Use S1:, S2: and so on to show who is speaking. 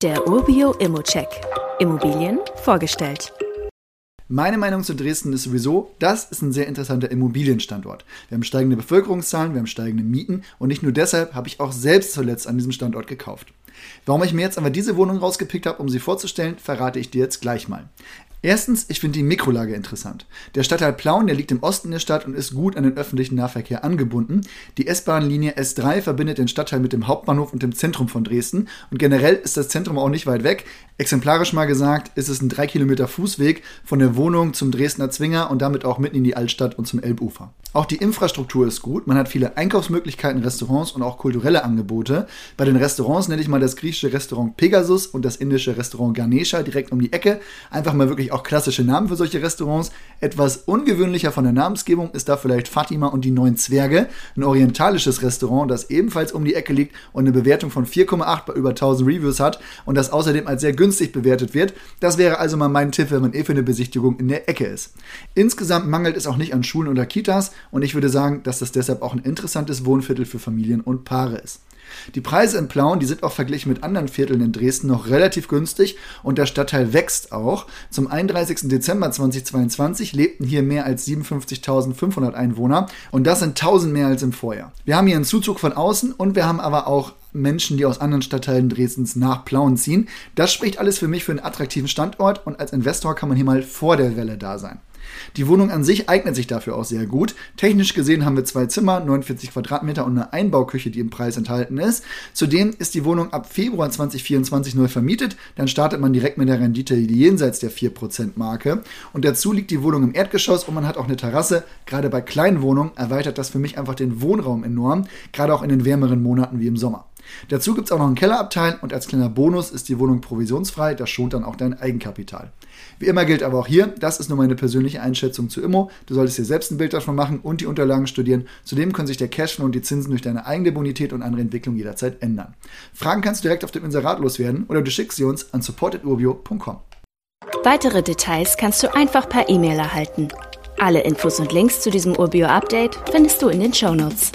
S1: Der Urbio Immocheck. Immobilien vorgestellt.
S2: Meine Meinung zu Dresden ist sowieso, das ist ein sehr interessanter Immobilienstandort. Wir haben steigende Bevölkerungszahlen, wir haben steigende Mieten und nicht nur deshalb habe ich auch selbst zuletzt an diesem Standort gekauft. Warum ich mir jetzt aber diese Wohnung rausgepickt habe, um sie vorzustellen, verrate ich dir jetzt gleich mal. Erstens, ich finde die Mikrolage interessant. Der Stadtteil Plauen, der liegt im Osten der Stadt und ist gut an den öffentlichen Nahverkehr angebunden. Die S-Bahn-Linie S3 verbindet den Stadtteil mit dem Hauptbahnhof und dem Zentrum von Dresden. Und generell ist das Zentrum auch nicht weit weg. Exemplarisch mal gesagt, ist es ein 3 Kilometer Fußweg von der Wohnung zum Dresdner Zwinger und damit auch mitten in die Altstadt und zum Elbufer. Auch die Infrastruktur ist gut. Man hat viele Einkaufsmöglichkeiten, Restaurants und auch kulturelle Angebote. Bei den Restaurants nenne ich mal das griechische Restaurant Pegasus und das indische Restaurant Ganesha direkt um die Ecke. Einfach mal wirklich auch klassische Namen für solche Restaurants. Etwas ungewöhnlicher von der Namensgebung ist da vielleicht Fatima und die Neun Zwerge, ein orientalisches Restaurant, das ebenfalls um die Ecke liegt und eine Bewertung von 4,8 bei über 1000 Reviews hat und das außerdem als sehr günstig bewertet wird. Das wäre also mal mein Tipp, wenn man eh für eine Besichtigung in der Ecke ist. Insgesamt mangelt es auch nicht an Schulen oder Kitas und ich würde sagen, dass das deshalb auch ein interessantes Wohnviertel für Familien und Paare ist. Die Preise in Plauen, die sind auch verglichen mit anderen Vierteln in Dresden noch relativ günstig und der Stadtteil wächst auch. Zum 31. Dezember 2022 lebten hier mehr als 57.500 Einwohner und das sind 1000 mehr als im Vorjahr. Wir haben hier einen Zuzug von außen und wir haben aber auch Menschen, die aus anderen Stadtteilen Dresdens nach Plauen ziehen. Das spricht alles für mich für einen attraktiven Standort und als Investor kann man hier mal vor der Welle da sein. Die Wohnung an sich eignet sich dafür auch sehr gut. Technisch gesehen haben wir zwei Zimmer, 49 Quadratmeter und eine Einbauküche, die im Preis enthalten ist. Zudem ist die Wohnung ab Februar 2024 neu vermietet. Dann startet man direkt mit der Rendite jenseits der 4% Marke. Und dazu liegt die Wohnung im Erdgeschoss und man hat auch eine Terrasse. Gerade bei kleinen Wohnungen erweitert das für mich einfach den Wohnraum enorm, gerade auch in den wärmeren Monaten wie im Sommer. Dazu gibt es auch noch einen Kellerabteil und als kleiner Bonus ist die Wohnung provisionsfrei, das schont dann auch dein Eigenkapital. Wie immer gilt aber auch hier, das ist nur meine persönliche Einschätzung zu Immo. Du solltest dir selbst ein Bild davon machen und die Unterlagen studieren. Zudem können sich der Cashflow und die Zinsen durch deine eigene Bonität und andere Entwicklung jederzeit ändern. Fragen kannst du direkt auf dem Inserat loswerden oder du schickst sie uns an support.urbio.com.
S1: Weitere Details kannst du einfach per E-Mail erhalten. Alle Infos und Links zu diesem Urbio-Update findest du in den Show Notes.